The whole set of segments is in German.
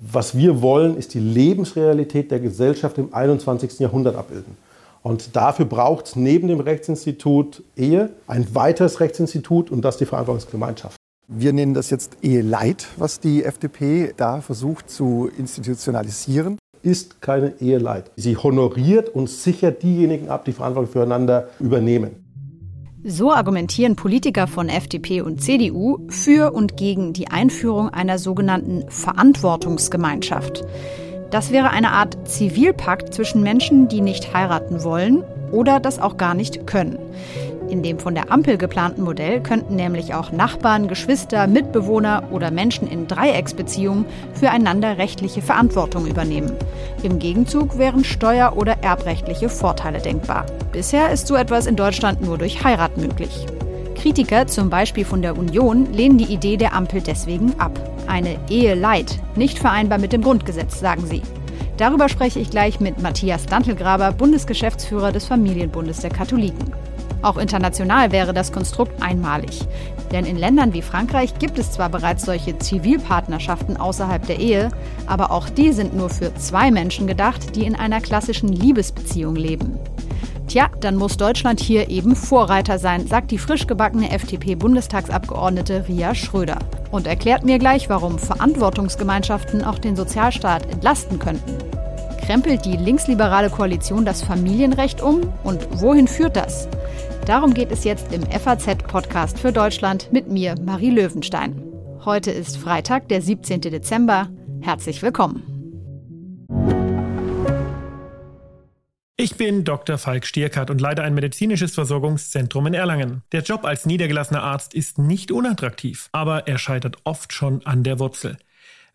Was wir wollen, ist die Lebensrealität der Gesellschaft im 21. Jahrhundert abbilden. Und dafür braucht es neben dem Rechtsinstitut Ehe ein weiteres Rechtsinstitut und das die Verantwortungsgemeinschaft. Wir nennen das jetzt Eheleit, was die FDP da versucht zu institutionalisieren. Ist keine Eheleid. Sie honoriert und sichert diejenigen ab, die Verantwortung füreinander übernehmen. So argumentieren Politiker von FDP und CDU für und gegen die Einführung einer sogenannten Verantwortungsgemeinschaft. Das wäre eine Art Zivilpakt zwischen Menschen, die nicht heiraten wollen oder das auch gar nicht können. In dem von der Ampel geplanten Modell könnten nämlich auch Nachbarn, Geschwister, Mitbewohner oder Menschen in Dreiecksbeziehungen füreinander rechtliche Verantwortung übernehmen. Im Gegenzug wären steuer- oder erbrechtliche Vorteile denkbar. Bisher ist so etwas in Deutschland nur durch Heirat möglich. Kritiker, zum Beispiel von der Union, lehnen die Idee der Ampel deswegen ab. Eine Ehe leid, nicht vereinbar mit dem Grundgesetz, sagen sie. Darüber spreche ich gleich mit Matthias Dantelgraber, Bundesgeschäftsführer des Familienbundes der Katholiken. Auch international wäre das Konstrukt einmalig. Denn in Ländern wie Frankreich gibt es zwar bereits solche Zivilpartnerschaften außerhalb der Ehe, aber auch die sind nur für zwei Menschen gedacht, die in einer klassischen Liebesbeziehung leben. Tja, dann muss Deutschland hier eben Vorreiter sein, sagt die frisch gebackene FDP-Bundestagsabgeordnete Ria Schröder. Und erklärt mir gleich, warum Verantwortungsgemeinschaften auch den Sozialstaat entlasten könnten. Krempelt die linksliberale Koalition das Familienrecht um? Und wohin führt das? Darum geht es jetzt im FAZ-Podcast für Deutschland mit mir, Marie Löwenstein. Heute ist Freitag, der 17. Dezember. Herzlich willkommen. Ich bin Dr. Falk Stierkart und leite ein medizinisches Versorgungszentrum in Erlangen. Der Job als niedergelassener Arzt ist nicht unattraktiv, aber er scheitert oft schon an der Wurzel.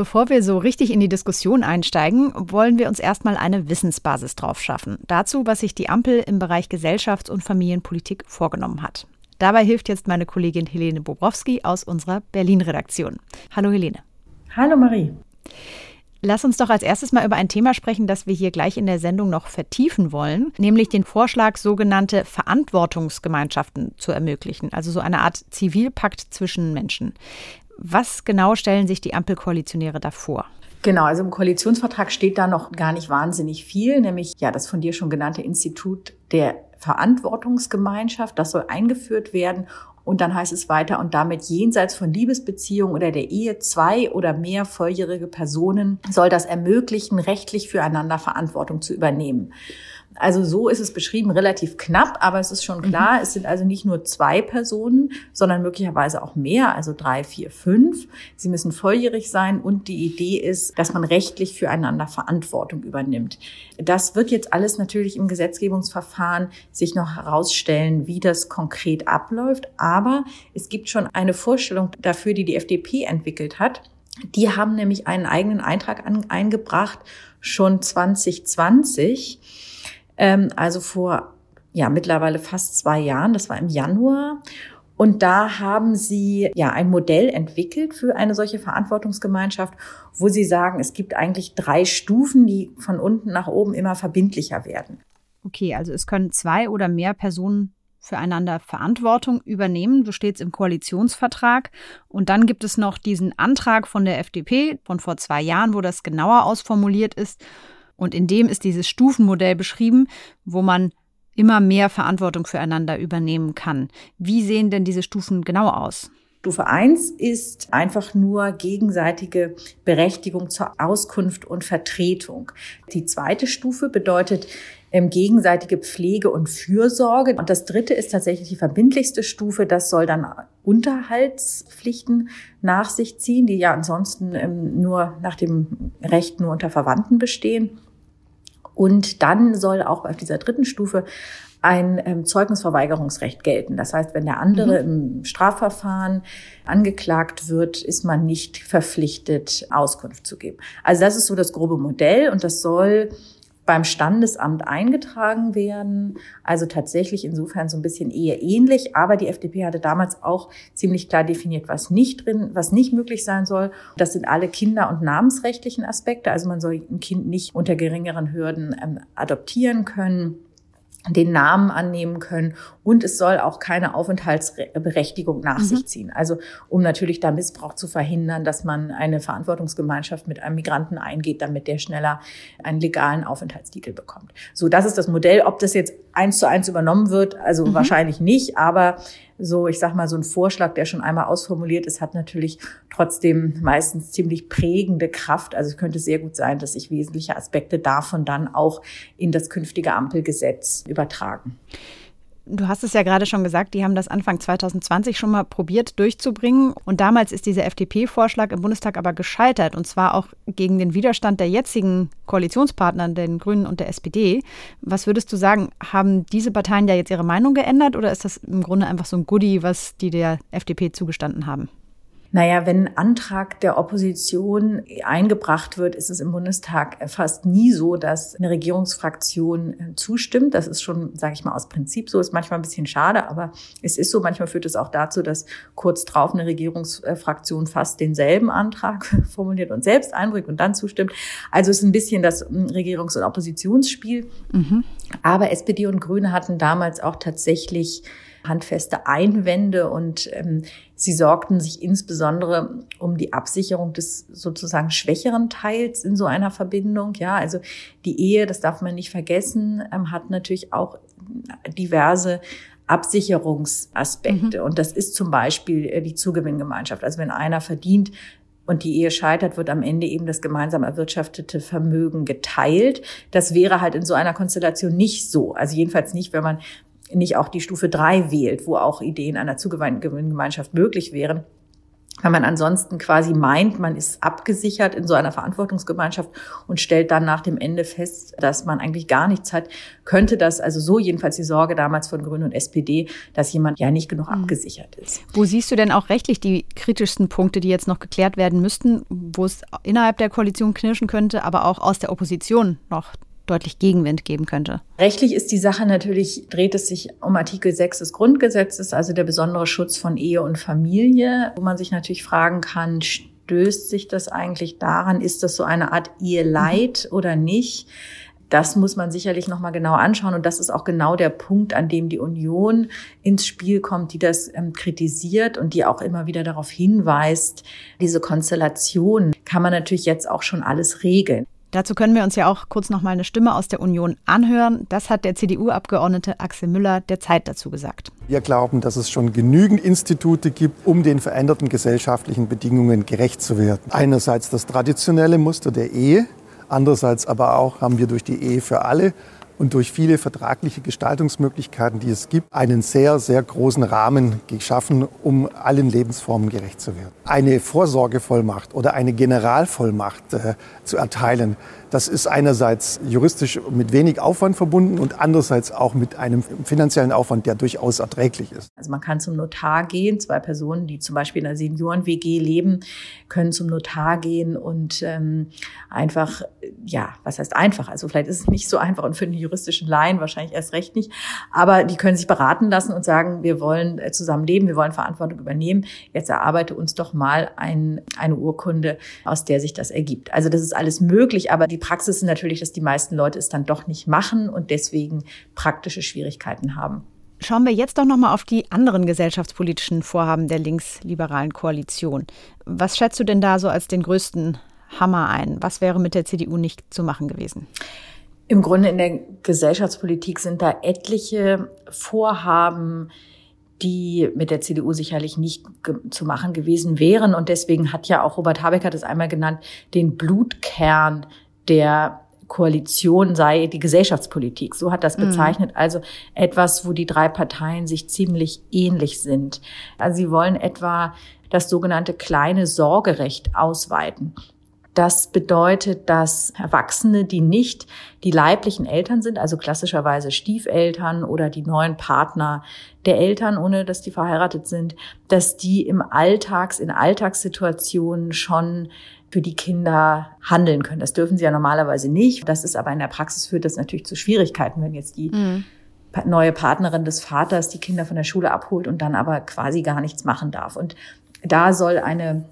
Bevor wir so richtig in die Diskussion einsteigen, wollen wir uns erstmal eine Wissensbasis drauf schaffen. Dazu, was sich die Ampel im Bereich Gesellschafts- und Familienpolitik vorgenommen hat. Dabei hilft jetzt meine Kollegin Helene Bobrowski aus unserer Berlin-Redaktion. Hallo Helene. Hallo Marie. Lass uns doch als erstes mal über ein Thema sprechen, das wir hier gleich in der Sendung noch vertiefen wollen, nämlich den Vorschlag, sogenannte Verantwortungsgemeinschaften zu ermöglichen, also so eine Art Zivilpakt zwischen Menschen. Was genau stellen sich die Ampelkoalitionäre da vor? Genau, also im Koalitionsvertrag steht da noch gar nicht wahnsinnig viel, nämlich ja das von dir schon genannte Institut der Verantwortungsgemeinschaft, das soll eingeführt werden und dann heißt es weiter, und damit jenseits von Liebesbeziehungen oder der Ehe zwei oder mehr volljährige Personen soll das ermöglichen, rechtlich füreinander Verantwortung zu übernehmen. Also so ist es beschrieben, relativ knapp, aber es ist schon klar, mhm. es sind also nicht nur zwei Personen, sondern möglicherweise auch mehr, also drei, vier, fünf. Sie müssen volljährig sein und die Idee ist, dass man rechtlich füreinander Verantwortung übernimmt. Das wird jetzt alles natürlich im Gesetzgebungsverfahren sich noch herausstellen, wie das konkret abläuft, aber es gibt schon eine Vorstellung dafür, die die FDP entwickelt hat. Die haben nämlich einen eigenen Eintrag an, eingebracht, schon 2020 ähm, also vor ja mittlerweile fast zwei Jahren. Das war im Januar. Und da haben sie ja ein Modell entwickelt für eine solche Verantwortungsgemeinschaft, wo sie sagen, es gibt eigentlich drei Stufen, die von unten nach oben immer verbindlicher werden. Okay, also es können zwei oder mehr Personen füreinander Verantwortung übernehmen, so steht es im Koalitionsvertrag. Und dann gibt es noch diesen Antrag von der FDP von vor zwei Jahren, wo das genauer ausformuliert ist. Und in dem ist dieses Stufenmodell beschrieben, wo man immer mehr Verantwortung füreinander übernehmen kann. Wie sehen denn diese Stufen genau aus? Stufe eins ist einfach nur gegenseitige Berechtigung zur Auskunft und Vertretung. Die zweite Stufe bedeutet ähm, gegenseitige Pflege und Fürsorge. Und das dritte ist tatsächlich die verbindlichste Stufe. Das soll dann Unterhaltspflichten nach sich ziehen, die ja ansonsten ähm, nur nach dem Recht nur unter Verwandten bestehen. Und dann soll auch auf dieser dritten Stufe ein ähm, Zeugnisverweigerungsrecht gelten. Das heißt, wenn der andere mhm. im Strafverfahren angeklagt wird, ist man nicht verpflichtet, Auskunft zu geben. Also das ist so das grobe Modell und das soll beim Standesamt eingetragen werden. Also tatsächlich insofern so ein bisschen eher ähnlich. Aber die FDP hatte damals auch ziemlich klar definiert, was nicht drin, was nicht möglich sein soll. Das sind alle Kinder- und namensrechtlichen Aspekte. Also man soll ein Kind nicht unter geringeren Hürden ähm, adoptieren können den Namen annehmen können und es soll auch keine Aufenthaltsberechtigung nach mhm. sich ziehen. Also um natürlich da Missbrauch zu verhindern, dass man eine Verantwortungsgemeinschaft mit einem Migranten eingeht, damit der schneller einen legalen Aufenthaltstitel bekommt. So, das ist das Modell. Ob das jetzt eins zu eins übernommen wird, also mhm. wahrscheinlich nicht, aber so, ich sag mal, so ein Vorschlag, der schon einmal ausformuliert ist, hat natürlich trotzdem meistens ziemlich prägende Kraft. Also es könnte sehr gut sein, dass sich wesentliche Aspekte davon dann auch in das künftige Ampelgesetz übertragen. Du hast es ja gerade schon gesagt, die haben das Anfang 2020 schon mal probiert durchzubringen. Und damals ist dieser FDP-Vorschlag im Bundestag aber gescheitert. Und zwar auch gegen den Widerstand der jetzigen Koalitionspartner, den Grünen und der SPD. Was würdest du sagen, haben diese Parteien ja jetzt ihre Meinung geändert oder ist das im Grunde einfach so ein Goodie, was die der FDP zugestanden haben? Naja, wenn ein Antrag der Opposition eingebracht wird, ist es im Bundestag fast nie so, dass eine Regierungsfraktion äh, zustimmt. Das ist schon, sage ich mal, aus Prinzip so. Ist manchmal ein bisschen schade, aber es ist so. Manchmal führt es auch dazu, dass kurz drauf eine Regierungsfraktion fast denselben Antrag formuliert und selbst einbringt und dann zustimmt. Also es ist ein bisschen das hm, Regierungs- und Oppositionsspiel. Mhm. Aber SPD und Grüne hatten damals auch tatsächlich handfeste Einwände und ähm, sie sorgten sich insbesondere um die Absicherung des sozusagen schwächeren Teils in so einer Verbindung. Ja, also die Ehe, das darf man nicht vergessen, ähm, hat natürlich auch diverse Absicherungsaspekte. Mhm. Und das ist zum Beispiel äh, die Zugewinngemeinschaft. Also wenn einer verdient, und die Ehe scheitert, wird am Ende eben das gemeinsam erwirtschaftete Vermögen geteilt. Das wäre halt in so einer Konstellation nicht so. Also jedenfalls nicht, wenn man nicht auch die Stufe drei wählt, wo auch Ideen einer Zugewinngemeinschaft möglich wären. Wenn man ansonsten quasi meint, man ist abgesichert in so einer Verantwortungsgemeinschaft und stellt dann nach dem Ende fest, dass man eigentlich gar nichts hat, könnte das, also so jedenfalls die Sorge damals von Grünen und SPD, dass jemand ja nicht genug mhm. abgesichert ist. Wo siehst du denn auch rechtlich die kritischsten Punkte, die jetzt noch geklärt werden müssten, wo es innerhalb der Koalition knirschen könnte, aber auch aus der Opposition noch deutlich Gegenwind geben könnte. Rechtlich ist die Sache natürlich, dreht es sich um Artikel 6 des Grundgesetzes, also der besondere Schutz von Ehe und Familie, wo man sich natürlich fragen kann, stößt sich das eigentlich daran, ist das so eine Art Eheleid mhm. oder nicht? Das muss man sicherlich noch mal genau anschauen und das ist auch genau der Punkt, an dem die Union ins Spiel kommt, die das ähm, kritisiert und die auch immer wieder darauf hinweist, diese Konstellation kann man natürlich jetzt auch schon alles regeln. Dazu können wir uns ja auch kurz noch mal eine Stimme aus der Union anhören. Das hat der CDU-Abgeordnete Axel Müller der Zeit dazu gesagt. Wir glauben, dass es schon genügend Institute gibt, um den veränderten gesellschaftlichen Bedingungen gerecht zu werden. Einerseits das traditionelle Muster der Ehe, andererseits aber auch haben wir durch die Ehe für alle und durch viele vertragliche Gestaltungsmöglichkeiten, die es gibt, einen sehr, sehr großen Rahmen geschaffen, um allen Lebensformen gerecht zu werden. Eine Vorsorgevollmacht oder eine Generalvollmacht äh, zu erteilen, das ist einerseits juristisch mit wenig Aufwand verbunden und andererseits auch mit einem finanziellen Aufwand, der durchaus erträglich ist. Also man kann zum Notar gehen. Zwei Personen, die zum Beispiel in einer Senioren-WG leben, können zum Notar gehen und ähm, einfach, ja, was heißt einfach? Also vielleicht ist es nicht so einfach und für juristischen Laien wahrscheinlich erst recht nicht. Aber die können sich beraten lassen und sagen, wir wollen äh, zusammen leben, wir wollen Verantwortung übernehmen. Jetzt erarbeite uns doch mal ein, eine Urkunde, aus der sich das ergibt. Also das ist alles möglich, aber die Praxis ist natürlich, dass die meisten Leute es dann doch nicht machen und deswegen praktische Schwierigkeiten haben. Schauen wir jetzt doch noch mal auf die anderen gesellschaftspolitischen Vorhaben der linksliberalen Koalition. Was schätzt du denn da so als den größten Hammer ein? Was wäre mit der CDU nicht zu machen gewesen? Im Grunde in der Gesellschaftspolitik sind da etliche Vorhaben, die mit der CDU sicherlich nicht zu machen gewesen wären. Und deswegen hat ja auch Robert Habeck hat es einmal genannt, den Blutkern der Koalition sei die Gesellschaftspolitik. So hat das mhm. bezeichnet. Also etwas, wo die drei Parteien sich ziemlich ähnlich sind. Also sie wollen etwa das sogenannte kleine Sorgerecht ausweiten. Das bedeutet, dass Erwachsene, die nicht die leiblichen Eltern sind, also klassischerweise Stiefeltern oder die neuen Partner der Eltern, ohne dass die verheiratet sind, dass die im Alltags, in Alltagssituationen schon für die Kinder handeln können. Das dürfen sie ja normalerweise nicht. Das ist aber in der Praxis führt das natürlich zu Schwierigkeiten, wenn jetzt die mhm. neue Partnerin des Vaters die Kinder von der Schule abholt und dann aber quasi gar nichts machen darf. Und da soll eine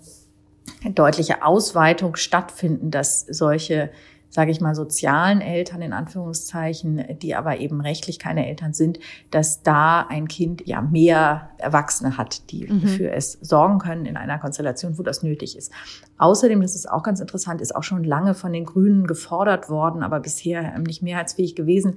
deutliche Ausweitung stattfinden, dass solche sage ich mal, sozialen Eltern in Anführungszeichen, die aber eben rechtlich keine Eltern sind, dass da ein Kind ja mehr Erwachsene hat, die mhm. für es sorgen können in einer Konstellation, wo das nötig ist. Außerdem, das ist auch ganz interessant, ist auch schon lange von den Grünen gefordert worden, aber bisher nicht mehrheitsfähig gewesen,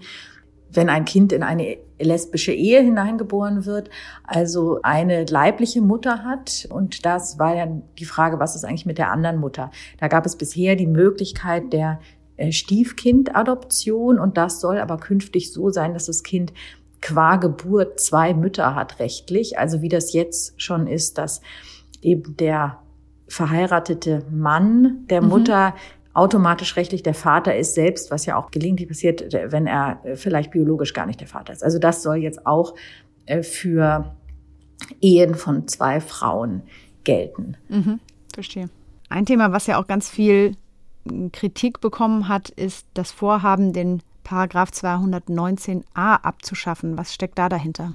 wenn ein Kind in eine lesbische Ehe hineingeboren wird, also eine leibliche Mutter hat. Und das war ja die Frage, was ist eigentlich mit der anderen Mutter? Da gab es bisher die Möglichkeit der äh, Stiefkindadoption und das soll aber künftig so sein, dass das Kind qua Geburt zwei Mütter hat rechtlich, also wie das jetzt schon ist, dass eben der verheiratete Mann der mhm. Automatisch rechtlich der Vater ist selbst, was ja auch gelegentlich passiert, wenn er vielleicht biologisch gar nicht der Vater ist. Also das soll jetzt auch äh, für Ehen von zwei Frauen gelten. Mhm, verstehe. Ein Thema, was ja auch ganz viel Kritik bekommen hat, ist das Vorhaben, den Paragraph 219a abzuschaffen. Was steckt da dahinter?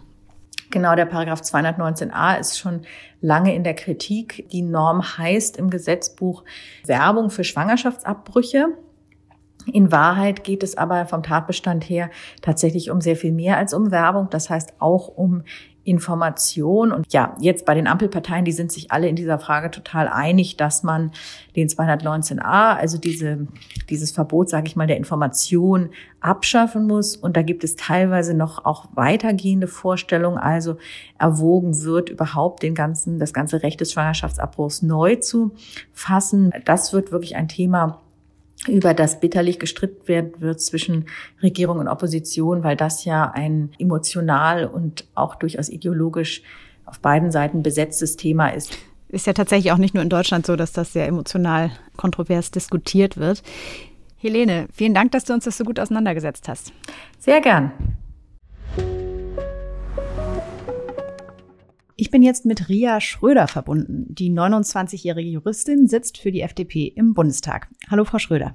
Genau, der Paragraph 219a ist schon lange in der Kritik. Die Norm heißt im Gesetzbuch Werbung für Schwangerschaftsabbrüche. In Wahrheit geht es aber vom Tatbestand her tatsächlich um sehr viel mehr als um Werbung. Das heißt auch um Information. Und ja, jetzt bei den Ampelparteien, die sind sich alle in dieser Frage total einig, dass man den 219a, also diese, dieses Verbot, sage ich mal, der Information abschaffen muss. Und da gibt es teilweise noch auch weitergehende Vorstellungen. Also erwogen wird, überhaupt den ganzen, das ganze Recht des Schwangerschaftsabbruchs neu zu fassen. Das wird wirklich ein Thema, über das bitterlich gestritten werden wird zwischen Regierung und Opposition, weil das ja ein emotional und auch durchaus ideologisch auf beiden Seiten besetztes Thema ist. Ist ja tatsächlich auch nicht nur in Deutschland so, dass das sehr emotional kontrovers diskutiert wird. Helene, vielen Dank, dass du uns das so gut auseinandergesetzt hast. Sehr gern. Ich bin jetzt mit Ria Schröder verbunden. Die 29-jährige Juristin sitzt für die FDP im Bundestag. Hallo, Frau Schröder.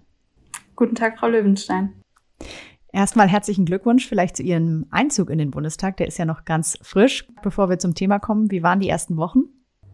Guten Tag, Frau Löwenstein. Erstmal herzlichen Glückwunsch vielleicht zu Ihrem Einzug in den Bundestag. Der ist ja noch ganz frisch. Bevor wir zum Thema kommen, wie waren die ersten Wochen?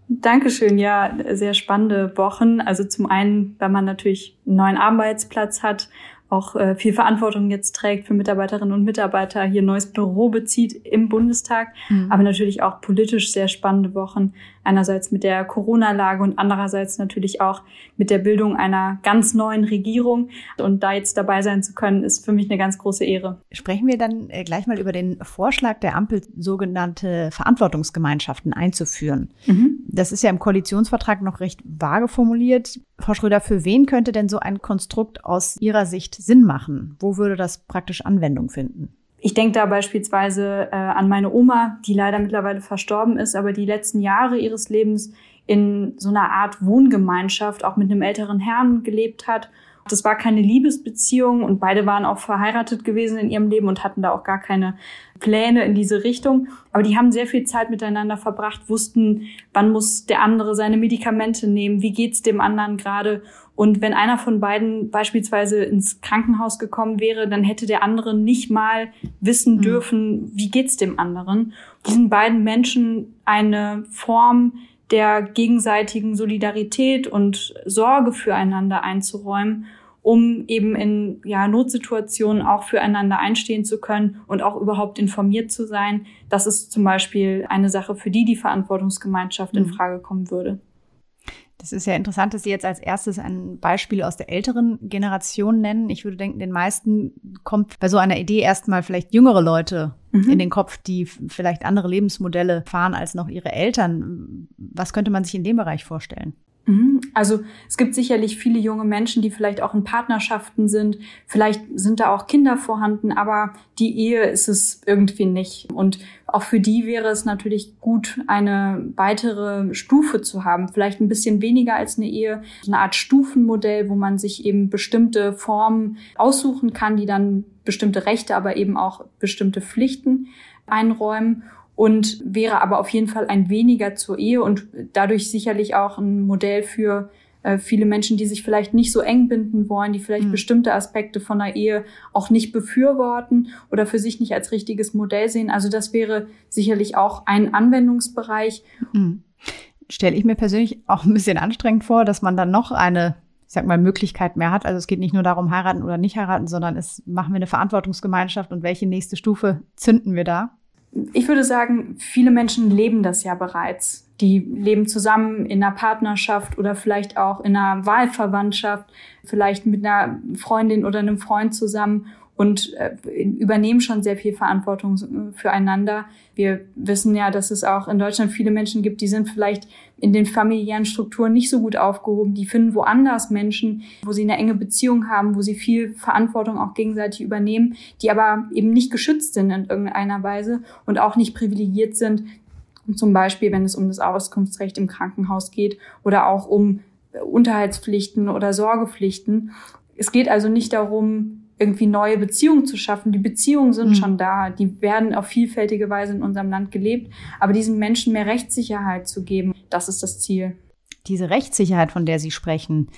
Dankeschön. Ja, sehr spannende Wochen. Also zum einen, weil man natürlich einen neuen Arbeitsplatz hat auch äh, viel Verantwortung jetzt trägt für Mitarbeiterinnen und Mitarbeiter, hier ein neues Büro bezieht im Bundestag, mhm. aber natürlich auch politisch sehr spannende Wochen. Einerseits mit der Corona-Lage und andererseits natürlich auch mit der Bildung einer ganz neuen Regierung. Und da jetzt dabei sein zu können, ist für mich eine ganz große Ehre. Sprechen wir dann äh, gleich mal über den Vorschlag der Ampel, sogenannte Verantwortungsgemeinschaften einzuführen. Mhm. Das ist ja im Koalitionsvertrag noch recht vage formuliert. Frau Schröder, für wen könnte denn so ein Konstrukt aus Ihrer Sicht Sinn machen? Wo würde das praktisch Anwendung finden? Ich denke da beispielsweise äh, an meine Oma, die leider mittlerweile verstorben ist, aber die letzten Jahre ihres Lebens in so einer Art Wohngemeinschaft auch mit einem älteren Herrn gelebt hat das war keine Liebesbeziehung und beide waren auch verheiratet gewesen in ihrem Leben und hatten da auch gar keine Pläne in diese Richtung. Aber die haben sehr viel Zeit miteinander verbracht, wussten, wann muss der andere seine Medikamente nehmen, wie geht's dem anderen gerade. Und wenn einer von beiden beispielsweise ins Krankenhaus gekommen wäre, dann hätte der andere nicht mal wissen mhm. dürfen, wie geht's dem anderen. Diesen beiden Menschen eine Form der gegenseitigen Solidarität und Sorge füreinander einzuräumen um eben in ja, Notsituationen auch füreinander einstehen zu können und auch überhaupt informiert zu sein. Das ist zum Beispiel eine Sache, für die die Verantwortungsgemeinschaft mhm. in Frage kommen würde. Das ist ja interessant, dass Sie jetzt als erstes ein Beispiel aus der älteren Generation nennen. Ich würde denken, den meisten kommt bei so einer Idee erstmal vielleicht jüngere Leute mhm. in den Kopf, die vielleicht andere Lebensmodelle fahren als noch ihre Eltern. Was könnte man sich in dem Bereich vorstellen? Mhm. Also es gibt sicherlich viele junge Menschen, die vielleicht auch in Partnerschaften sind. Vielleicht sind da auch Kinder vorhanden, aber die Ehe ist es irgendwie nicht. Und auch für die wäre es natürlich gut, eine weitere Stufe zu haben. Vielleicht ein bisschen weniger als eine Ehe. Eine Art Stufenmodell, wo man sich eben bestimmte Formen aussuchen kann, die dann bestimmte Rechte, aber eben auch bestimmte Pflichten einräumen und wäre aber auf jeden Fall ein weniger zur Ehe und dadurch sicherlich auch ein Modell für äh, viele Menschen, die sich vielleicht nicht so eng binden wollen, die vielleicht mhm. bestimmte Aspekte von der Ehe auch nicht befürworten oder für sich nicht als richtiges Modell sehen. Also das wäre sicherlich auch ein Anwendungsbereich. Mhm. Stelle ich mir persönlich auch ein bisschen anstrengend vor, dass man dann noch eine ich sag mal, Möglichkeit mehr hat. Also es geht nicht nur darum, heiraten oder nicht heiraten, sondern es machen wir eine Verantwortungsgemeinschaft und welche nächste Stufe zünden wir da? Ich würde sagen, viele Menschen leben das ja bereits. Die leben zusammen in einer Partnerschaft oder vielleicht auch in einer Wahlverwandtschaft, vielleicht mit einer Freundin oder einem Freund zusammen und äh, übernehmen schon sehr viel Verantwortung äh, füreinander. Wir wissen ja, dass es auch in Deutschland viele Menschen gibt, die sind vielleicht in den familiären Strukturen nicht so gut aufgehoben. Die finden woanders Menschen, wo sie eine enge Beziehung haben, wo sie viel Verantwortung auch gegenseitig übernehmen, die aber eben nicht geschützt sind in irgendeiner Weise und auch nicht privilegiert sind. Zum Beispiel, wenn es um das Auskunftsrecht im Krankenhaus geht oder auch um Unterhaltspflichten oder Sorgepflichten. Es geht also nicht darum, irgendwie neue Beziehungen zu schaffen. Die Beziehungen sind mhm. schon da, die werden auf vielfältige Weise in unserem Land gelebt, aber diesen Menschen mehr Rechtssicherheit zu geben, das ist das Ziel. Diese Rechtssicherheit, von der Sie sprechen,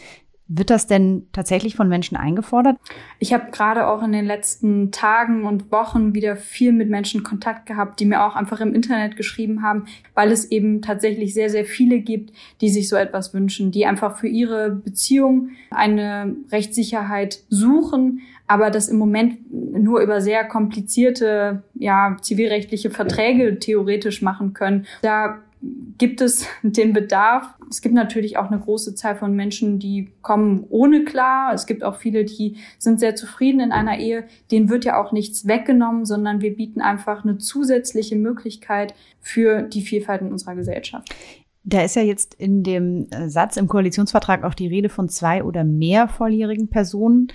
wird das denn tatsächlich von Menschen eingefordert? Ich habe gerade auch in den letzten Tagen und Wochen wieder viel mit Menschen Kontakt gehabt, die mir auch einfach im Internet geschrieben haben, weil es eben tatsächlich sehr, sehr viele gibt, die sich so etwas wünschen, die einfach für ihre Beziehung eine Rechtssicherheit suchen, aber das im Moment nur über sehr komplizierte, ja, zivilrechtliche Verträge theoretisch machen können. Da gibt es den Bedarf. Es gibt natürlich auch eine große Zahl von Menschen, die kommen ohne klar. Es gibt auch viele, die sind sehr zufrieden in einer Ehe. Denen wird ja auch nichts weggenommen, sondern wir bieten einfach eine zusätzliche Möglichkeit für die Vielfalt in unserer Gesellschaft. Da ist ja jetzt in dem äh, Satz im Koalitionsvertrag auch die Rede von zwei oder mehr volljährigen Personen.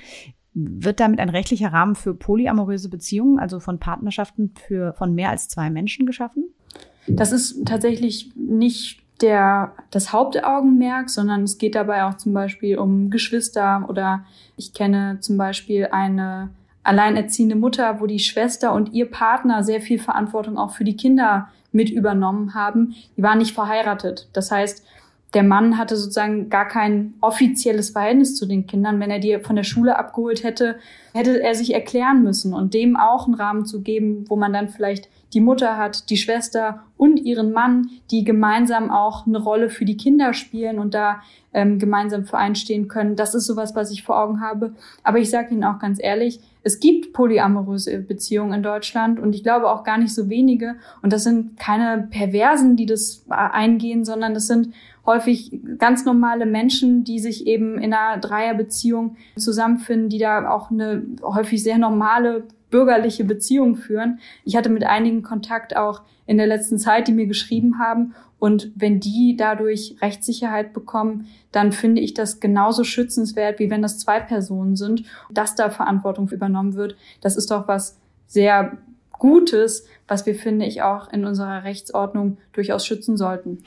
Wird damit ein rechtlicher Rahmen für polyamoröse Beziehungen, also von Partnerschaften für, von mehr als zwei Menschen geschaffen? Das ist tatsächlich nicht der, das Hauptaugenmerk, sondern es geht dabei auch zum Beispiel um Geschwister oder ich kenne zum Beispiel eine alleinerziehende Mutter, wo die Schwester und ihr Partner sehr viel Verantwortung auch für die Kinder mit übernommen haben. Die waren nicht verheiratet. Das heißt, der Mann hatte sozusagen gar kein offizielles Verhältnis zu den Kindern. Wenn er die von der Schule abgeholt hätte, hätte er sich erklären müssen und dem auch einen Rahmen zu geben, wo man dann vielleicht die Mutter hat, die Schwester und ihren Mann, die gemeinsam auch eine Rolle für die Kinder spielen und da ähm, gemeinsam für einstehen können. Das ist sowas, was ich vor Augen habe. Aber ich sage Ihnen auch ganz ehrlich, es gibt polyamoröse Beziehungen in Deutschland und ich glaube auch gar nicht so wenige. Und das sind keine Perversen, die das eingehen, sondern das sind häufig ganz normale Menschen, die sich eben in einer Dreierbeziehung zusammenfinden, die da auch eine häufig sehr normale bürgerliche Beziehung führen. Ich hatte mit einigen Kontakt auch in der letzten Zeit, die mir geschrieben haben. Und wenn die dadurch Rechtssicherheit bekommen, dann finde ich das genauso schützenswert, wie wenn das zwei Personen sind, dass da Verantwortung übernommen wird. Das ist doch was sehr Gutes, was wir, finde ich, auch in unserer Rechtsordnung durchaus schützen sollten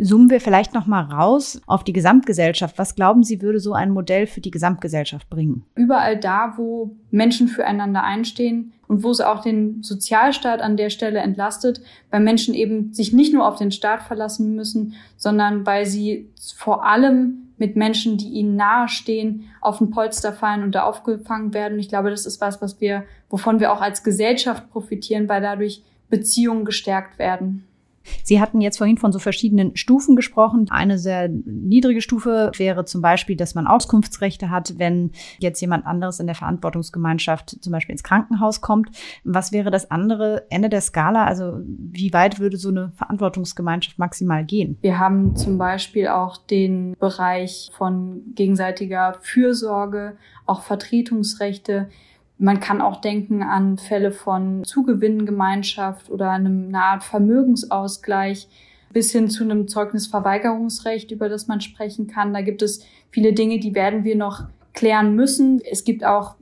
zoomen wir vielleicht noch mal raus auf die Gesamtgesellschaft. Was glauben Sie, würde so ein Modell für die Gesamtgesellschaft bringen? Überall da, wo Menschen füreinander einstehen und wo es auch den Sozialstaat an der Stelle entlastet, weil Menschen eben sich nicht nur auf den Staat verlassen müssen, sondern weil sie vor allem mit Menschen, die ihnen nahestehen, auf den Polster fallen und da aufgefangen werden. ich glaube, das ist was, was wir, wovon wir auch als Gesellschaft profitieren, weil dadurch Beziehungen gestärkt werden. Sie hatten jetzt vorhin von so verschiedenen Stufen gesprochen. Eine sehr niedrige Stufe wäre zum Beispiel, dass man Auskunftsrechte hat, wenn jetzt jemand anderes in der Verantwortungsgemeinschaft zum Beispiel ins Krankenhaus kommt. Was wäre das andere Ende der Skala? Also wie weit würde so eine Verantwortungsgemeinschaft maximal gehen? Wir haben zum Beispiel auch den Bereich von gegenseitiger Fürsorge, auch Vertretungsrechte. Man kann auch denken an Fälle von Zugewinngemeinschaft oder einer Art Vermögensausgleich. bis hin zu einem Zeugnisverweigerungsrecht, über das man sprechen kann. Da gibt es viele Dinge, die werden wir noch klären müssen. Es gibt auch,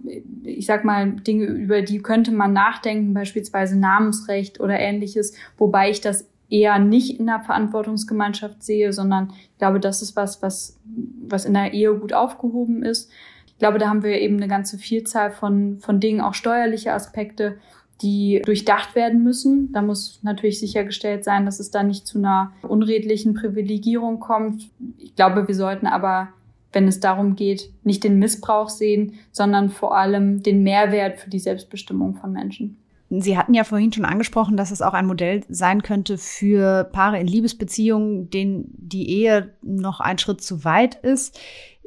ich sag mal, Dinge, über die könnte man nachdenken, beispielsweise Namensrecht oder ähnliches, wobei ich das eher nicht in der Verantwortungsgemeinschaft sehe, sondern ich glaube, das ist was, was, was in der Ehe gut aufgehoben ist. Ich glaube, da haben wir eben eine ganze Vielzahl von, von Dingen, auch steuerliche Aspekte, die durchdacht werden müssen. Da muss natürlich sichergestellt sein, dass es da nicht zu einer unredlichen Privilegierung kommt. Ich glaube, wir sollten aber, wenn es darum geht, nicht den Missbrauch sehen, sondern vor allem den Mehrwert für die Selbstbestimmung von Menschen. Sie hatten ja vorhin schon angesprochen, dass es auch ein Modell sein könnte für Paare in Liebesbeziehungen, denen die Ehe noch ein Schritt zu weit ist.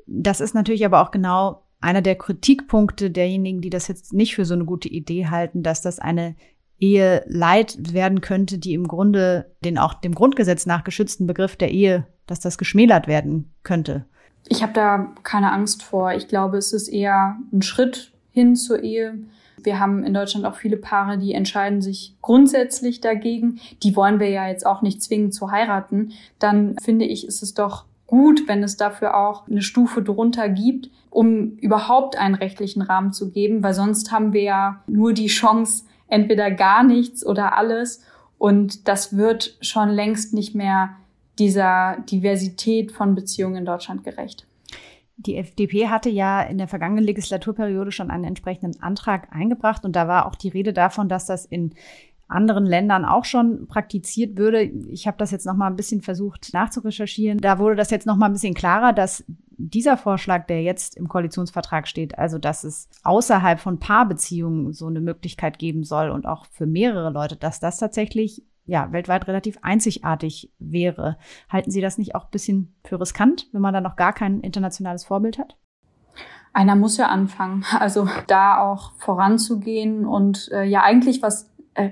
Das ist natürlich aber auch genau einer der Kritikpunkte derjenigen, die das jetzt nicht für so eine gute Idee halten, dass das eine Ehe leid werden könnte, die im Grunde den auch dem Grundgesetz nach geschützten Begriff der Ehe, dass das geschmälert werden könnte. Ich habe da keine Angst vor. Ich glaube, es ist eher ein Schritt hin zur Ehe. Wir haben in Deutschland auch viele Paare, die entscheiden sich grundsätzlich dagegen. Die wollen wir ja jetzt auch nicht zwingen zu heiraten. Dann finde ich, ist es doch gut, wenn es dafür auch eine Stufe drunter gibt, um überhaupt einen rechtlichen Rahmen zu geben, weil sonst haben wir ja nur die Chance, entweder gar nichts oder alles. Und das wird schon längst nicht mehr dieser Diversität von Beziehungen in Deutschland gerecht. Die FDP hatte ja in der vergangenen Legislaturperiode schon einen entsprechenden Antrag eingebracht und da war auch die Rede davon, dass das in anderen Ländern auch schon praktiziert würde. Ich habe das jetzt noch mal ein bisschen versucht nachzurecherchieren. Da wurde das jetzt noch mal ein bisschen klarer, dass dieser Vorschlag, der jetzt im Koalitionsvertrag steht, also dass es außerhalb von Paarbeziehungen so eine Möglichkeit geben soll und auch für mehrere Leute, dass das tatsächlich ja, weltweit relativ einzigartig wäre. Halten Sie das nicht auch ein bisschen für riskant, wenn man da noch gar kein internationales Vorbild hat? Einer muss ja anfangen, also da auch voranzugehen und äh, ja eigentlich was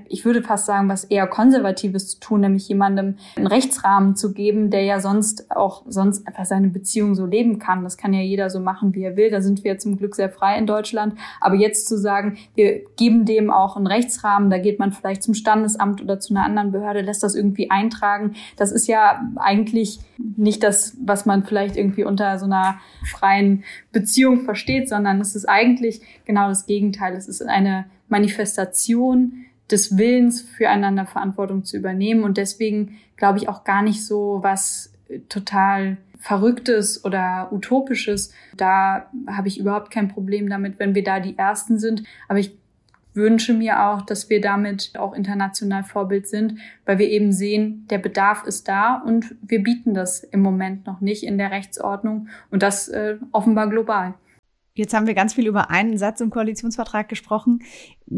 ich würde fast sagen, was eher Konservatives zu tun, nämlich jemandem einen Rechtsrahmen zu geben, der ja sonst auch sonst einfach seine Beziehung so leben kann. Das kann ja jeder so machen, wie er will. Da sind wir zum Glück sehr frei in Deutschland. Aber jetzt zu sagen, wir geben dem auch einen Rechtsrahmen, da geht man vielleicht zum Standesamt oder zu einer anderen Behörde, lässt das irgendwie eintragen. Das ist ja eigentlich nicht das, was man vielleicht irgendwie unter so einer freien Beziehung versteht, sondern es ist eigentlich genau das Gegenteil. Es ist eine Manifestation des Willens, füreinander Verantwortung zu übernehmen. Und deswegen glaube ich auch gar nicht so was total Verrücktes oder Utopisches. Da habe ich überhaupt kein Problem damit, wenn wir da die Ersten sind. Aber ich wünsche mir auch, dass wir damit auch international Vorbild sind, weil wir eben sehen, der Bedarf ist da und wir bieten das im Moment noch nicht in der Rechtsordnung und das äh, offenbar global. Jetzt haben wir ganz viel über einen Satz im Koalitionsvertrag gesprochen.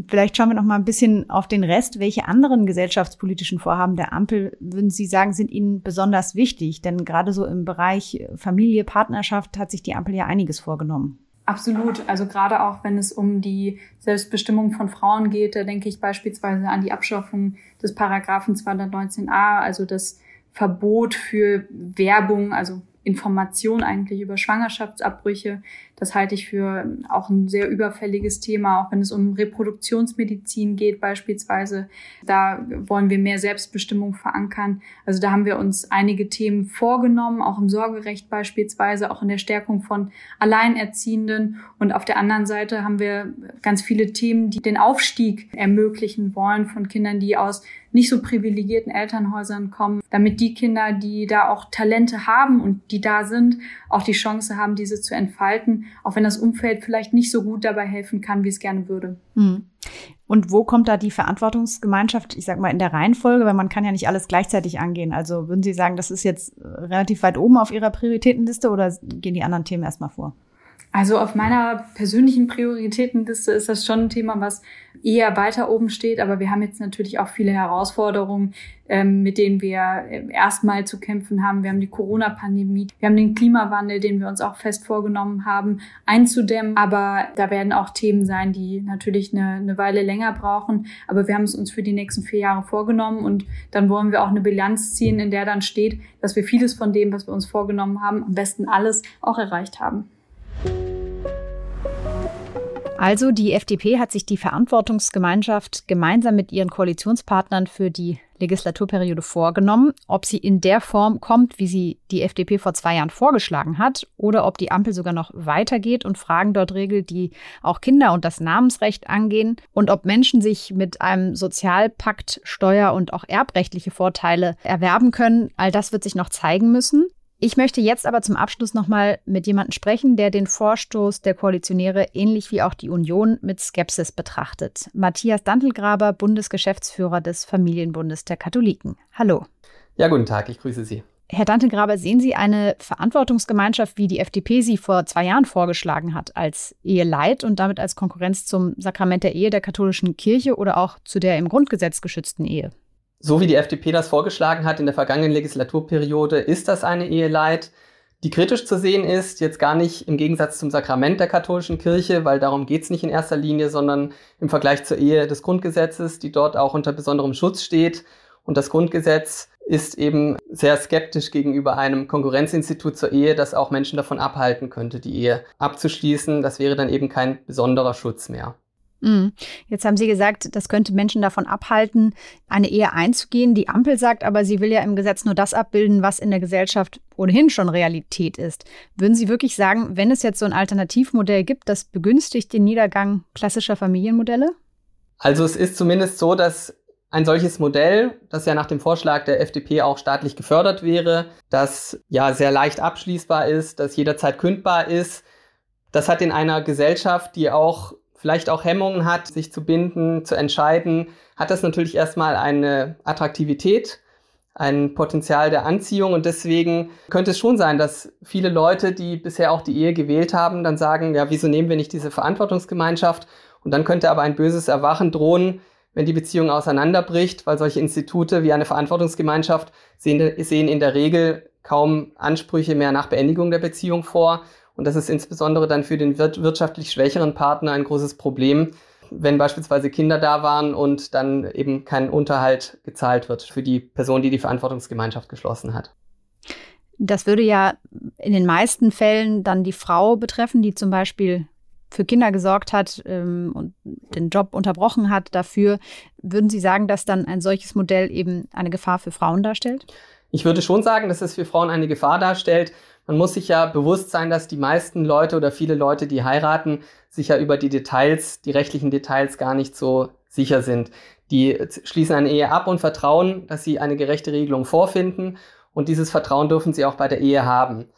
Vielleicht schauen wir noch mal ein bisschen auf den Rest. Welche anderen gesellschaftspolitischen Vorhaben der Ampel würden Sie sagen, sind Ihnen besonders wichtig? Denn gerade so im Bereich Familie, Partnerschaft hat sich die Ampel ja einiges vorgenommen. Absolut. Also gerade auch wenn es um die Selbstbestimmung von Frauen geht, da denke ich beispielsweise an die Abschaffung des Paragraphen 219a, also das Verbot für Werbung, also Information eigentlich über Schwangerschaftsabbrüche. Das halte ich für auch ein sehr überfälliges Thema, auch wenn es um Reproduktionsmedizin geht beispielsweise. Da wollen wir mehr Selbstbestimmung verankern. Also da haben wir uns einige Themen vorgenommen, auch im Sorgerecht beispielsweise, auch in der Stärkung von Alleinerziehenden. Und auf der anderen Seite haben wir ganz viele Themen, die den Aufstieg ermöglichen wollen von Kindern, die aus nicht so privilegierten Elternhäusern kommen, damit die Kinder, die da auch Talente haben und die da sind, auch die Chance haben, diese zu entfalten, auch wenn das Umfeld vielleicht nicht so gut dabei helfen kann, wie es gerne würde. Hm. Und wo kommt da die Verantwortungsgemeinschaft, ich sag mal, in der Reihenfolge, weil man kann ja nicht alles gleichzeitig angehen. Also würden Sie sagen, das ist jetzt relativ weit oben auf Ihrer Prioritätenliste oder gehen die anderen Themen erstmal vor? Also auf meiner persönlichen Prioritätenliste ist das schon ein Thema, was eher weiter oben steht. Aber wir haben jetzt natürlich auch viele Herausforderungen, ähm, mit denen wir äh, erstmal zu kämpfen haben. Wir haben die Corona-Pandemie, wir haben den Klimawandel, den wir uns auch fest vorgenommen haben, einzudämmen. Aber da werden auch Themen sein, die natürlich eine, eine Weile länger brauchen. Aber wir haben es uns für die nächsten vier Jahre vorgenommen und dann wollen wir auch eine Bilanz ziehen, in der dann steht, dass wir vieles von dem, was wir uns vorgenommen haben, am besten alles auch erreicht haben. Also die FDP hat sich die Verantwortungsgemeinschaft gemeinsam mit ihren Koalitionspartnern für die Legislaturperiode vorgenommen. Ob sie in der Form kommt, wie sie die FDP vor zwei Jahren vorgeschlagen hat, oder ob die Ampel sogar noch weitergeht und Fragen dort regelt, die auch Kinder und das Namensrecht angehen, und ob Menschen sich mit einem Sozialpakt Steuer- und auch erbrechtliche Vorteile erwerben können, all das wird sich noch zeigen müssen. Ich möchte jetzt aber zum Abschluss nochmal mit jemandem sprechen, der den Vorstoß der Koalitionäre ähnlich wie auch die Union mit Skepsis betrachtet. Matthias Dantelgraber, Bundesgeschäftsführer des Familienbundes der Katholiken. Hallo. Ja, guten Tag, ich grüße Sie. Herr Dantelgraber, sehen Sie eine Verantwortungsgemeinschaft, wie die FDP sie vor zwei Jahren vorgeschlagen hat, als Eheleit und damit als Konkurrenz zum Sakrament der Ehe der katholischen Kirche oder auch zu der im Grundgesetz geschützten Ehe? So wie die FDP das vorgeschlagen hat in der vergangenen Legislaturperiode, ist das eine Eheleit, die kritisch zu sehen ist, jetzt gar nicht im Gegensatz zum Sakrament der katholischen Kirche, weil darum geht es nicht in erster Linie, sondern im Vergleich zur Ehe des Grundgesetzes, die dort auch unter besonderem Schutz steht. Und das Grundgesetz ist eben sehr skeptisch gegenüber einem Konkurrenzinstitut zur Ehe, das auch Menschen davon abhalten könnte, die Ehe abzuschließen. Das wäre dann eben kein besonderer Schutz mehr. Mhm. Jetzt haben Sie gesagt, das könnte Menschen davon abhalten, eine Ehe einzugehen. Die Ampel sagt aber, sie will ja im Gesetz nur das abbilden, was in der Gesellschaft ohnehin schon Realität ist. Würden Sie wirklich sagen, wenn es jetzt so ein Alternativmodell gibt, das begünstigt den Niedergang klassischer Familienmodelle? Also es ist zumindest so, dass ein solches Modell, das ja nach dem Vorschlag der FDP auch staatlich gefördert wäre, das ja sehr leicht abschließbar ist, das jederzeit kündbar ist, das hat in einer Gesellschaft, die auch vielleicht auch Hemmungen hat, sich zu binden, zu entscheiden, hat das natürlich erstmal eine Attraktivität, ein Potenzial der Anziehung und deswegen könnte es schon sein, dass viele Leute, die bisher auch die Ehe gewählt haben, dann sagen, ja, wieso nehmen wir nicht diese Verantwortungsgemeinschaft? Und dann könnte aber ein böses Erwachen drohen, wenn die Beziehung auseinanderbricht, weil solche Institute wie eine Verantwortungsgemeinschaft sehen, sehen in der Regel kaum Ansprüche mehr nach Beendigung der Beziehung vor und das ist insbesondere dann für den wirtschaftlich schwächeren Partner ein großes Problem, wenn beispielsweise Kinder da waren und dann eben kein Unterhalt gezahlt wird für die Person, die die Verantwortungsgemeinschaft geschlossen hat. Das würde ja in den meisten Fällen dann die Frau betreffen, die zum Beispiel für Kinder gesorgt hat ähm, und den Job unterbrochen hat dafür. Würden Sie sagen, dass dann ein solches Modell eben eine Gefahr für Frauen darstellt? Ich würde schon sagen, dass es für Frauen eine Gefahr darstellt man muss sich ja bewusst sein, dass die meisten Leute oder viele Leute, die heiraten, sich ja über die Details, die rechtlichen Details gar nicht so sicher sind. Die schließen eine Ehe ab und vertrauen, dass sie eine gerechte Regelung vorfinden und dieses Vertrauen dürfen sie auch bei der Ehe haben.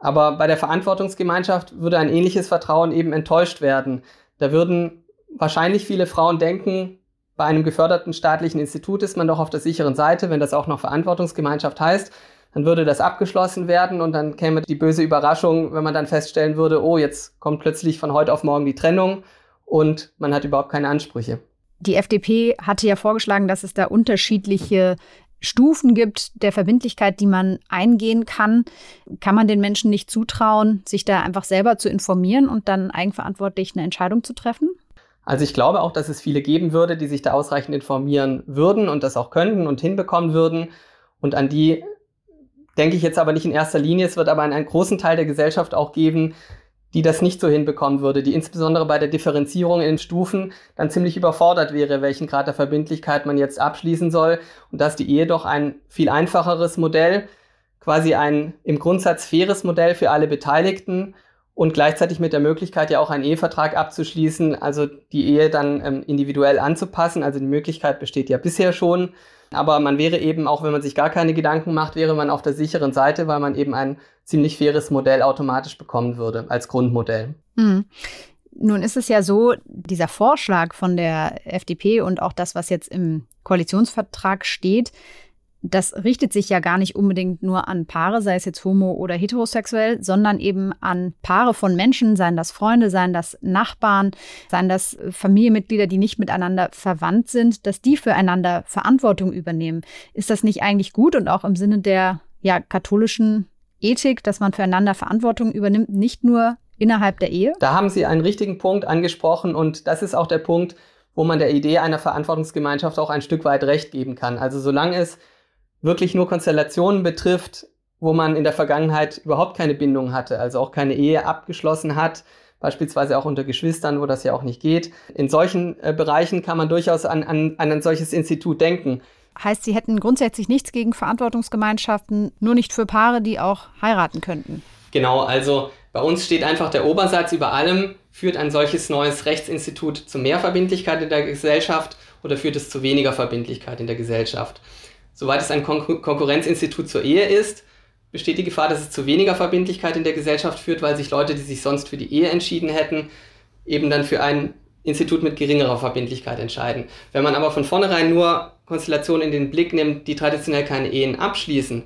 Aber bei der Verantwortungsgemeinschaft würde ein ähnliches Vertrauen eben enttäuscht werden. Da würden wahrscheinlich viele Frauen denken, bei einem geförderten staatlichen Institut ist man doch auf der sicheren Seite, wenn das auch noch Verantwortungsgemeinschaft heißt dann würde das abgeschlossen werden und dann käme die böse Überraschung, wenn man dann feststellen würde, oh, jetzt kommt plötzlich von heute auf morgen die Trennung und man hat überhaupt keine Ansprüche. Die FDP hatte ja vorgeschlagen, dass es da unterschiedliche Stufen gibt der Verbindlichkeit, die man eingehen kann. Kann man den Menschen nicht zutrauen, sich da einfach selber zu informieren und dann eigenverantwortlich eine Entscheidung zu treffen? Also ich glaube auch, dass es viele geben würde, die sich da ausreichend informieren würden und das auch könnten und hinbekommen würden. Und an die denke ich jetzt aber nicht in erster Linie. Es wird aber einen, großen Teil der Gesellschaft auch geben, die das nicht so hinbekommen würde, die insbesondere bei der Differenzierung in Stufen dann ziemlich überfordert wäre, welchen Grad der Verbindlichkeit man jetzt abschließen soll. Und dass die Ehe doch ein viel einfacheres Modell, quasi ein im Grundsatz faires Modell für alle Beteiligten und gleichzeitig mit der Möglichkeit ja auch einen Ehevertrag abzuschließen, also die Ehe dann ähm, individuell anzupassen. Also die Möglichkeit besteht ja bisher schon. Aber man wäre eben, auch wenn man sich gar keine Gedanken macht, wäre man auf der sicheren Seite, weil man eben ein ziemlich faires Modell automatisch bekommen würde als Grundmodell. Mhm. Nun ist es ja so, dieser Vorschlag von der FDP und auch das, was jetzt im Koalitionsvertrag steht, das richtet sich ja gar nicht unbedingt nur an Paare, sei es jetzt homo oder heterosexuell, sondern eben an Paare von Menschen, seien das Freunde, seien das Nachbarn, seien das Familienmitglieder, die nicht miteinander verwandt sind, dass die füreinander Verantwortung übernehmen. Ist das nicht eigentlich gut und auch im Sinne der ja, katholischen Ethik, dass man füreinander Verantwortung übernimmt, nicht nur innerhalb der Ehe? Da haben Sie einen richtigen Punkt angesprochen und das ist auch der Punkt, wo man der Idee einer Verantwortungsgemeinschaft auch ein Stück weit recht geben kann. Also solange es wirklich nur Konstellationen betrifft, wo man in der Vergangenheit überhaupt keine Bindung hatte, also auch keine Ehe abgeschlossen hat, beispielsweise auch unter Geschwistern, wo das ja auch nicht geht. In solchen äh, Bereichen kann man durchaus an, an, an ein solches Institut denken. Heißt, Sie hätten grundsätzlich nichts gegen Verantwortungsgemeinschaften, nur nicht für Paare, die auch heiraten könnten. Genau, also bei uns steht einfach der Obersatz über allem, führt ein solches neues Rechtsinstitut zu mehr Verbindlichkeit in der Gesellschaft oder führt es zu weniger Verbindlichkeit in der Gesellschaft. Soweit es ein Kon Konkurrenzinstitut zur Ehe ist, besteht die Gefahr, dass es zu weniger Verbindlichkeit in der Gesellschaft führt, weil sich Leute, die sich sonst für die Ehe entschieden hätten, eben dann für ein Institut mit geringerer Verbindlichkeit entscheiden. Wenn man aber von vornherein nur Konstellationen in den Blick nimmt, die traditionell keine Ehen abschließen,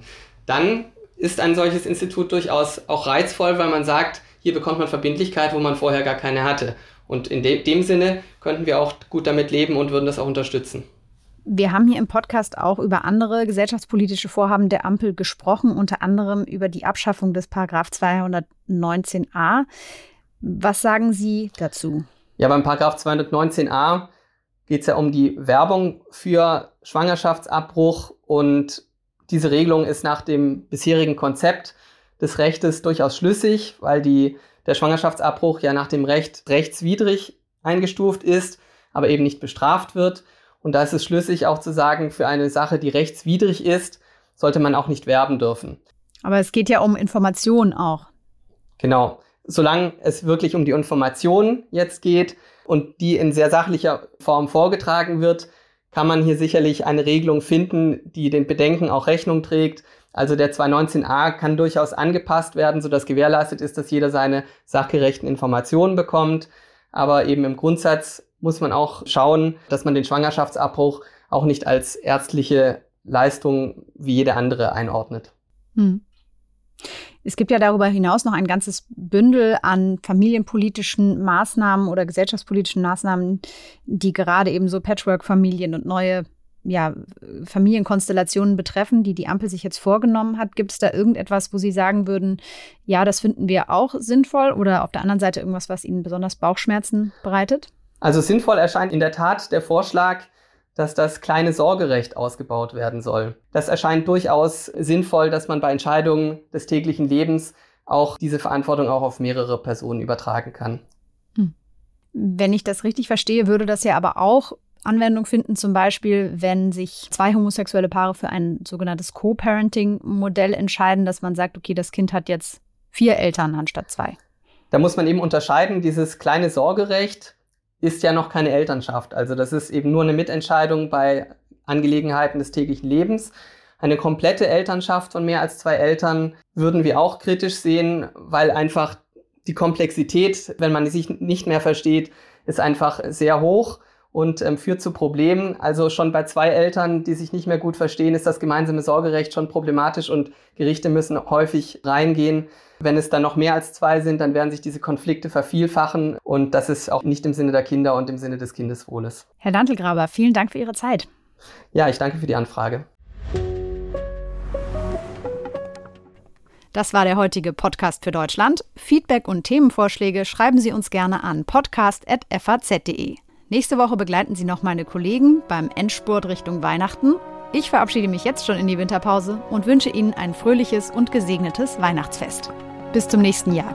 dann ist ein solches Institut durchaus auch reizvoll, weil man sagt, hier bekommt man Verbindlichkeit, wo man vorher gar keine hatte. Und in de dem Sinne könnten wir auch gut damit leben und würden das auch unterstützen. Wir haben hier im Podcast auch über andere gesellschaftspolitische Vorhaben der Ampel gesprochen, unter anderem über die Abschaffung des Paragraph 219a. Was sagen Sie dazu? Ja, beim Paragraph 219a geht es ja um die Werbung für Schwangerschaftsabbruch und diese Regelung ist nach dem bisherigen Konzept des Rechtes durchaus schlüssig, weil die, der Schwangerschaftsabbruch ja nach dem Recht rechtswidrig eingestuft ist, aber eben nicht bestraft wird. Und da ist es schlüssig auch zu sagen, für eine Sache, die rechtswidrig ist, sollte man auch nicht werben dürfen. Aber es geht ja um Informationen auch. Genau. Solange es wirklich um die Information jetzt geht und die in sehr sachlicher Form vorgetragen wird, kann man hier sicherlich eine Regelung finden, die den Bedenken auch Rechnung trägt. Also der 219a kann durchaus angepasst werden, sodass gewährleistet ist, dass jeder seine sachgerechten Informationen bekommt. Aber eben im Grundsatz muss man auch schauen, dass man den Schwangerschaftsabbruch auch nicht als ärztliche Leistung wie jede andere einordnet. Hm. Es gibt ja darüber hinaus noch ein ganzes Bündel an familienpolitischen Maßnahmen oder gesellschaftspolitischen Maßnahmen, die gerade eben so Patchwork-Familien und neue ja, Familienkonstellationen betreffen, die die Ampel sich jetzt vorgenommen hat. Gibt es da irgendetwas, wo Sie sagen würden, ja, das finden wir auch sinnvoll oder auf der anderen Seite irgendwas, was Ihnen besonders Bauchschmerzen bereitet? Also sinnvoll erscheint in der Tat der Vorschlag, dass das kleine Sorgerecht ausgebaut werden soll. Das erscheint durchaus sinnvoll, dass man bei Entscheidungen des täglichen Lebens auch diese Verantwortung auch auf mehrere Personen übertragen kann. Hm. Wenn ich das richtig verstehe, würde das ja aber auch Anwendung finden, zum Beispiel, wenn sich zwei homosexuelle Paare für ein sogenanntes Co-Parenting-Modell entscheiden, dass man sagt, okay, das Kind hat jetzt vier Eltern anstatt zwei. Da muss man eben unterscheiden, dieses kleine Sorgerecht ist ja noch keine Elternschaft. Also das ist eben nur eine Mitentscheidung bei Angelegenheiten des täglichen Lebens. Eine komplette Elternschaft von mehr als zwei Eltern würden wir auch kritisch sehen, weil einfach die Komplexität, wenn man sich nicht mehr versteht, ist einfach sehr hoch und ähm, führt zu Problemen. Also schon bei zwei Eltern, die sich nicht mehr gut verstehen, ist das gemeinsame Sorgerecht schon problematisch und Gerichte müssen häufig reingehen. Wenn es dann noch mehr als zwei sind, dann werden sich diese Konflikte vervielfachen und das ist auch nicht im Sinne der Kinder und im Sinne des Kindeswohles. Herr Dantelgraber, vielen Dank für Ihre Zeit. Ja, ich danke für die Anfrage. Das war der heutige Podcast für Deutschland. Feedback und Themenvorschläge schreiben Sie uns gerne an podcast.faz.de. Nächste Woche begleiten Sie noch meine Kollegen beim Endspurt Richtung Weihnachten. Ich verabschiede mich jetzt schon in die Winterpause und wünsche Ihnen ein fröhliches und gesegnetes Weihnachtsfest. Bis zum nächsten Jahr.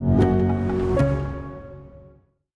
you